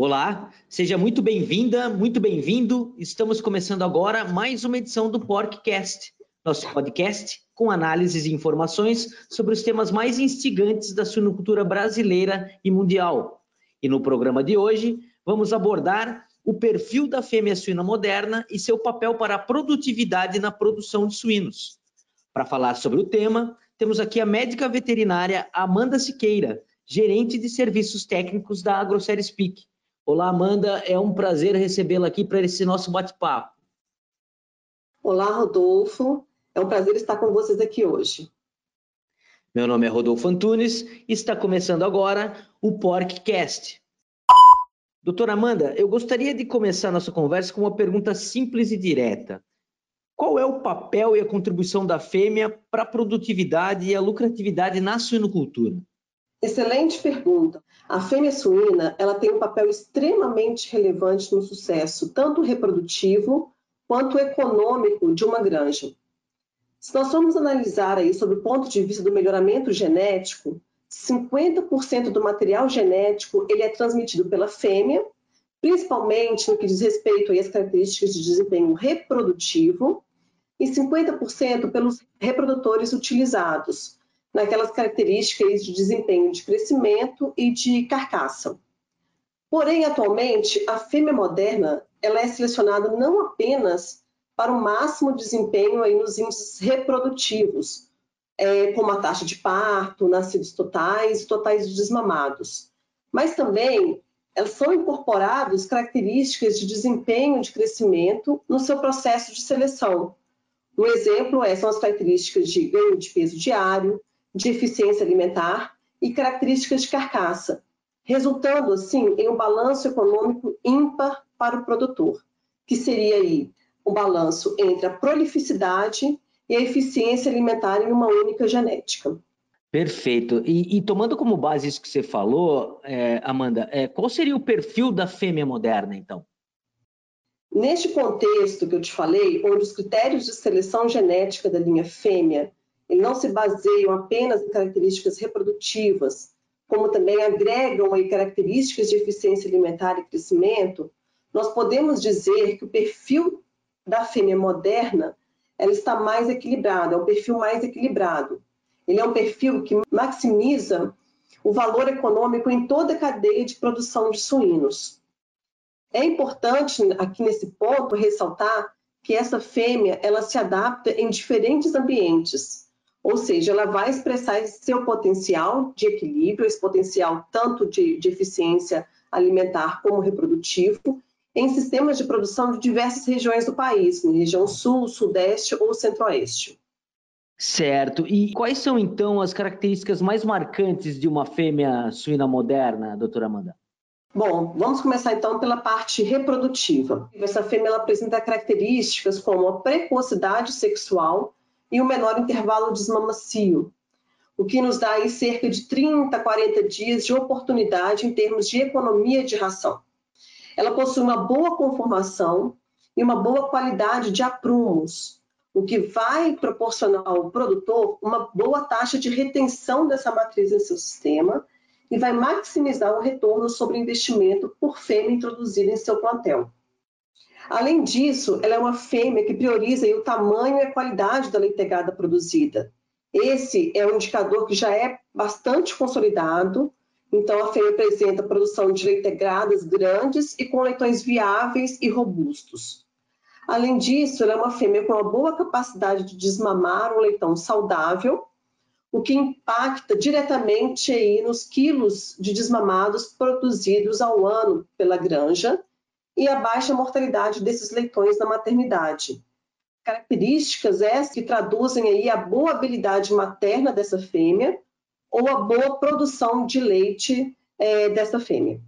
Olá, seja muito bem-vinda, muito bem-vindo. Estamos começando agora mais uma edição do Porkcast, nosso podcast com análises e informações sobre os temas mais instigantes da suinocultura brasileira e mundial. E no programa de hoje, vamos abordar o perfil da fêmea suína moderna e seu papel para a produtividade na produção de suínos. Para falar sobre o tema, temos aqui a médica veterinária Amanda Siqueira, gerente de serviços técnicos da AgroSérie Speak. Olá, Amanda, é um prazer recebê-la aqui para esse nosso bate-papo. Olá, Rodolfo, é um prazer estar com vocês aqui hoje. Meu nome é Rodolfo Antunes e está começando agora o Porkcast. Doutora Amanda, eu gostaria de começar nossa conversa com uma pergunta simples e direta. Qual é o papel e a contribuição da fêmea para a produtividade e a lucratividade na suinocultura? Excelente pergunta. A fêmea suína ela tem um papel extremamente relevante no sucesso, tanto reprodutivo quanto econômico de uma granja. Se nós formos analisar aí sobre o ponto de vista do melhoramento genético, 50% do material genético ele é transmitido pela fêmea, principalmente no que diz respeito às características de desempenho reprodutivo, e 50% pelos reprodutores utilizados, naquelas características de desempenho de crescimento e de carcaça. Porém, atualmente, a fêmea moderna ela é selecionada não apenas para o máximo desempenho aí nos índices reprodutivos, é, como a taxa de parto, nascidos totais e totais de desmamados, mas também elas são incorporadas características de desempenho de crescimento no seu processo de seleção. Um exemplo é, são as características de ganho de peso diário, de eficiência alimentar e características de carcaça, resultando assim em um balanço econômico ímpar para o produtor, que seria aí o um balanço entre a prolificidade e a eficiência alimentar em uma única genética. Perfeito. E, e tomando como base isso que você falou, é, Amanda, é, qual seria o perfil da fêmea moderna, então? Neste contexto que eu te falei, onde os critérios de seleção genética da linha fêmea não se baseiam apenas em características reprodutivas, como também agregam aí características de eficiência alimentar e crescimento, nós podemos dizer que o perfil da fêmea moderna ela está mais equilibrado, é um perfil mais equilibrado. Ele é um perfil que maximiza o valor econômico em toda a cadeia de produção de suínos. É importante aqui nesse ponto ressaltar que essa fêmea ela se adapta em diferentes ambientes, ou seja, ela vai expressar esse seu potencial de equilíbrio, esse potencial tanto de, de eficiência alimentar como reprodutivo, em sistemas de produção de diversas regiões do país, na região sul, sudeste ou centro-oeste. Certo. E quais são, então, as características mais marcantes de uma fêmea suína moderna, doutora Amanda? Bom, vamos começar então pela parte reprodutiva. Essa fêmea apresenta características como a precocidade sexual, e o menor intervalo de desmamacio, o que nos dá aí cerca de 30, 40 dias de oportunidade em termos de economia de ração. Ela possui uma boa conformação e uma boa qualidade de aprumos, o que vai proporcionar ao produtor uma boa taxa de retenção dessa matriz em seu sistema e vai maximizar o retorno sobre investimento por fêmea introduzida em seu plantel. Além disso, ela é uma fêmea que prioriza o tamanho e a qualidade da leitegada produzida. Esse é um indicador que já é bastante consolidado, então a fêmea apresenta produção de leitegadas grandes e com leitões viáveis e robustos. Além disso, ela é uma fêmea com uma boa capacidade de desmamar um leitão saudável, o que impacta diretamente aí nos quilos de desmamados produzidos ao ano pela granja, e a baixa mortalidade desses leitões na maternidade. Características essas que traduzem aí a boa habilidade materna dessa fêmea ou a boa produção de leite é, dessa fêmea.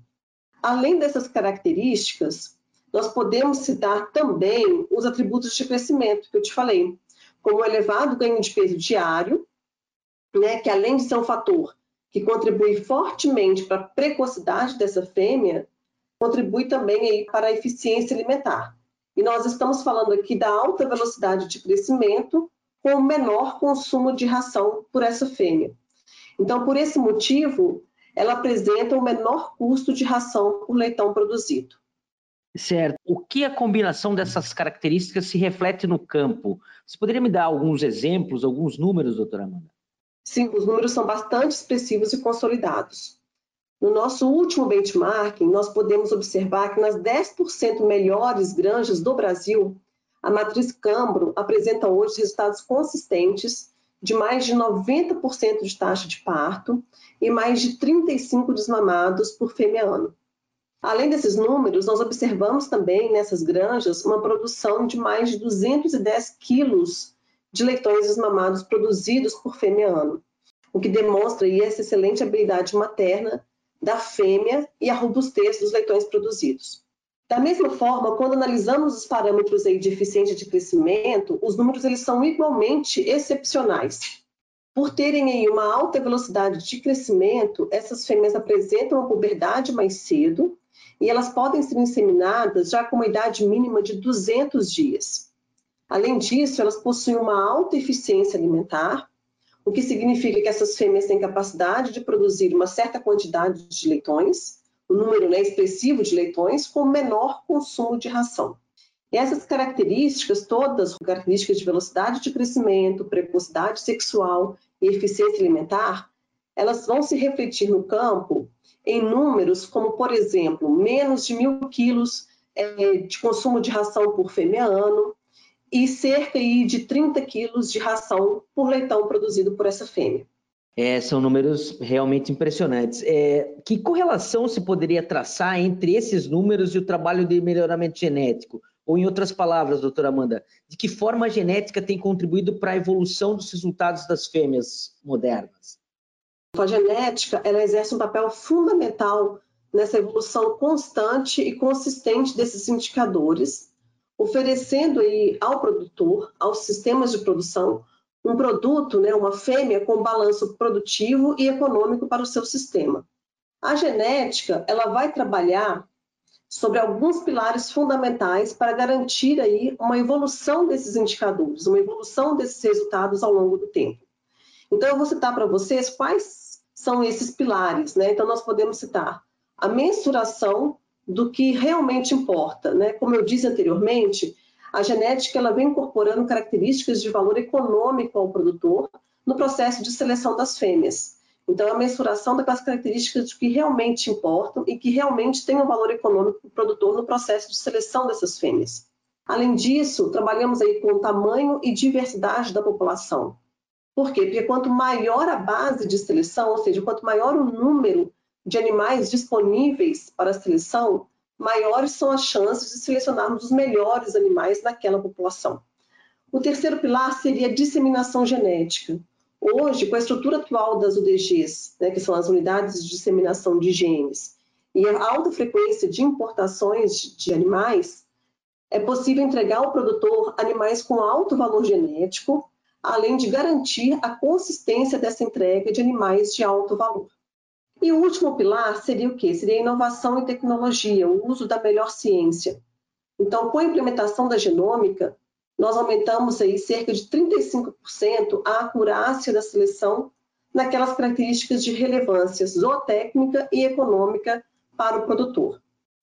Além dessas características, nós podemos citar também os atributos de crescimento que eu te falei, como o elevado ganho de peso diário, né, que além de ser um fator que contribui fortemente para a precocidade dessa fêmea, contribui também aí para a eficiência alimentar. E nós estamos falando aqui da alta velocidade de crescimento com menor consumo de ração por essa fêmea. Então, por esse motivo, ela apresenta o menor custo de ração por leitão produzido. Certo. O que a combinação dessas características se reflete no campo? Você poderia me dar alguns exemplos, alguns números, doutora Amanda? Sim, os números são bastante expressivos e consolidados. No nosso último benchmarking, nós podemos observar que nas 10% melhores granjas do Brasil, a matriz Cambro apresenta hoje resultados consistentes de mais de 90% de taxa de parto e mais de 35 desmamados por fêmea ano. Além desses números, nós observamos também nessas granjas uma produção de mais de 210 quilos de leitões desmamados produzidos por fêmea ano, o que demonstra essa excelente habilidade materna da fêmea e a robustez dos leitões produzidos. Da mesma forma, quando analisamos os parâmetros aí de eficiência de crescimento, os números eles são igualmente excepcionais. Por terem aí uma alta velocidade de crescimento, essas fêmeas apresentam a puberdade mais cedo e elas podem ser inseminadas já com uma idade mínima de 200 dias. Além disso, elas possuem uma alta eficiência alimentar, o que significa que essas fêmeas têm capacidade de produzir uma certa quantidade de leitões, um número né, expressivo de leitões, com menor consumo de ração. E essas características, todas características de velocidade de crescimento, precocidade sexual e eficiência alimentar, elas vão se refletir no campo em números como, por exemplo, menos de mil quilos é, de consumo de ração por fêmea ano e cerca de 30 quilos de ração por leitão produzido por essa fêmea. É, são números realmente impressionantes. É, que correlação se poderia traçar entre esses números e o trabalho de melhoramento genético? Ou, em outras palavras, doutora Amanda, de que forma a genética tem contribuído para a evolução dos resultados das fêmeas modernas? A genética ela exerce um papel fundamental nessa evolução constante e consistente desses indicadores, oferecendo aí ao produtor, aos sistemas de produção, um produto, né, uma fêmea com balanço produtivo e econômico para o seu sistema. A genética ela vai trabalhar sobre alguns pilares fundamentais para garantir aí uma evolução desses indicadores, uma evolução desses resultados ao longo do tempo. Então, eu vou citar para vocês quais são esses pilares. Né? Então, nós podemos citar a mensuração do que realmente importa. Né? Como eu disse anteriormente, a genética ela vem incorporando características de valor econômico ao produtor no processo de seleção das fêmeas. Então, a mensuração daquelas características que realmente importam e que realmente têm um valor econômico para o produtor no processo de seleção dessas fêmeas. Além disso, trabalhamos aí com o tamanho e diversidade da população. Por quê? Porque quanto maior a base de seleção, ou seja, quanto maior o número de animais disponíveis para seleção, maiores são as chances de selecionarmos os melhores animais naquela população. O terceiro pilar seria a disseminação genética. Hoje, com a estrutura atual das UDGs, né, que são as unidades de disseminação de genes, e a alta frequência de importações de animais, é possível entregar ao produtor animais com alto valor genético, além de garantir a consistência dessa entrega de animais de alto valor. E o último pilar seria o quê? Seria a inovação e tecnologia, o uso da melhor ciência. Então, com a implementação da genômica, nós aumentamos aí cerca de 35% a acurácia da seleção naquelas características de relevância zootécnica e econômica para o produtor.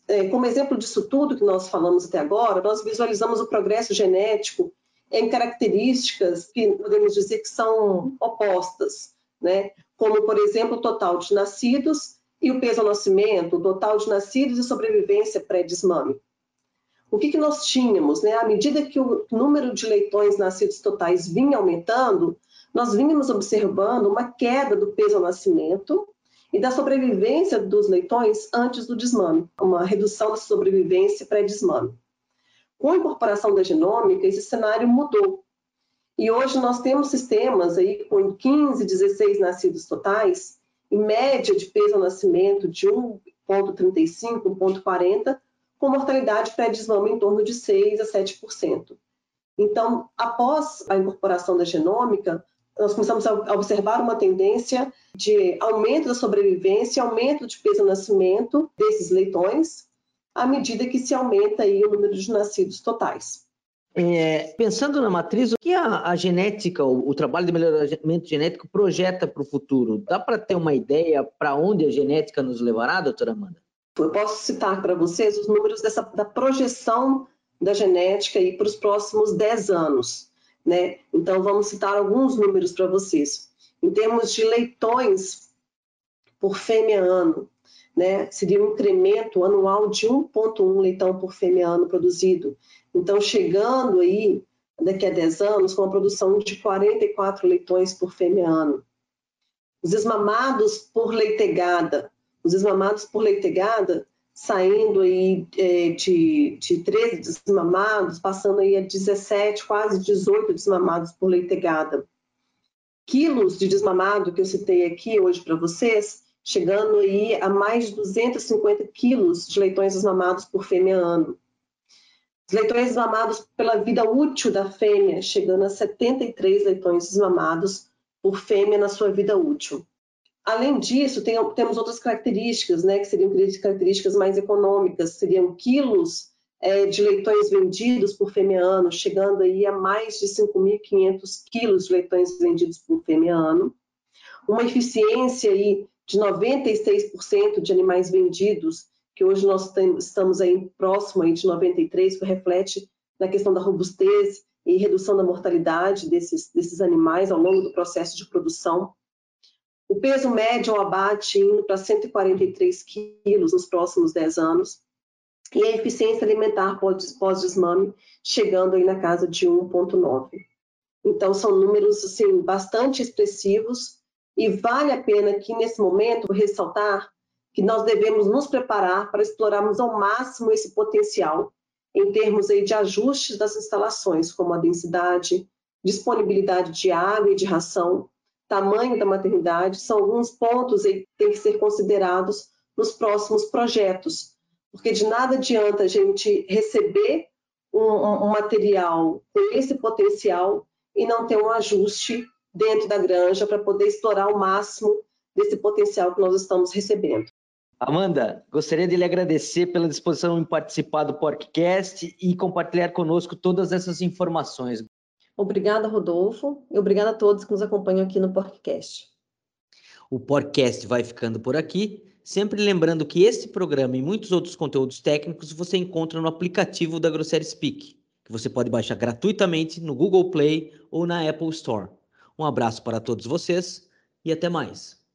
É, como exemplo disso tudo que nós falamos até agora, nós visualizamos o progresso genético em características que podemos dizer que são opostas, né? Como, por exemplo, o total de nascidos e o peso ao nascimento, o total de nascidos e sobrevivência pré-desmame. O que, que nós tínhamos? Né? À medida que o número de leitões nascidos totais vinha aumentando, nós vínhamos observando uma queda do peso ao nascimento e da sobrevivência dos leitões antes do desmame, uma redução da sobrevivência pré-desmame. Com a incorporação da genômica, esse cenário mudou. E hoje nós temos sistemas aí com 15, 16 nascidos totais, em média de peso ao nascimento de 1,35, 1,40, com mortalidade pré-desmame em torno de 6 a 7%. Então, após a incorporação da genômica, nós começamos a observar uma tendência de aumento da sobrevivência, aumento de peso ao nascimento desses leitões, à medida que se aumenta aí o número de nascidos totais. É, pensando na matriz, o que a, a genética, o, o, trabalho de melhoramento genético projeta para o futuro? Dá para ter uma ideia para onde a genética nos levará, doutora Amanda? Eu posso citar para vocês os números dessa, da projeção da genética para os próximos 10 anos. Né? Então, vamos citar alguns números para vocês. Em termos de leitões por fêmea ano, né, seria um incremento anual de 1,1 leitão por fêmea ano produzido. Então, chegando aí, daqui a 10 anos, com uma produção de 44 leitões por fêmea ano. Os desmamados por leitegada, os desmamados por leitegada saindo aí é, de, de 13 desmamados, passando aí a 17, quase 18 desmamados por leitegada. Quilos de desmamado que eu citei aqui hoje para vocês, chegando aí a mais de 250 quilos de leitões desmamados por fêmea ano. Os leitões desmamados pela vida útil da fêmea, chegando a 73 leitões desmamados por fêmea na sua vida útil. Além disso, tem, temos outras características, né, que seriam características mais econômicas, seriam quilos é, de leitões vendidos por fêmea ano, chegando aí a mais de 5.500 quilos de leitões vendidos por fêmea ano. Uma eficiência aí de 96% de animais vendidos que hoje nós estamos aí próximo aí de 93, que reflete na questão da robustez e redução da mortalidade desses, desses animais ao longo do processo de produção. O peso médio ao abate indo para 143 quilos nos próximos 10 anos. E a eficiência alimentar pós-desmame chegando aí na casa de 1,9. Então, são números assim, bastante expressivos e vale a pena aqui, nesse momento, ressaltar que nós devemos nos preparar para explorarmos ao máximo esse potencial em termos aí de ajustes das instalações, como a densidade, disponibilidade de água e de ração, tamanho da maternidade, são alguns pontos aí que têm que ser considerados nos próximos projetos, porque de nada adianta a gente receber um, um material com esse potencial e não ter um ajuste dentro da granja para poder explorar ao máximo desse potencial que nós estamos recebendo. Amanda, gostaria de lhe agradecer pela disposição em participar do podcast e compartilhar conosco todas essas informações. Obrigada, Rodolfo, e obrigada a todos que nos acompanham aqui no podcast. O podcast vai ficando por aqui, sempre lembrando que este programa e muitos outros conteúdos técnicos você encontra no aplicativo da Grossery Speak, que você pode baixar gratuitamente no Google Play ou na Apple Store. Um abraço para todos vocês e até mais.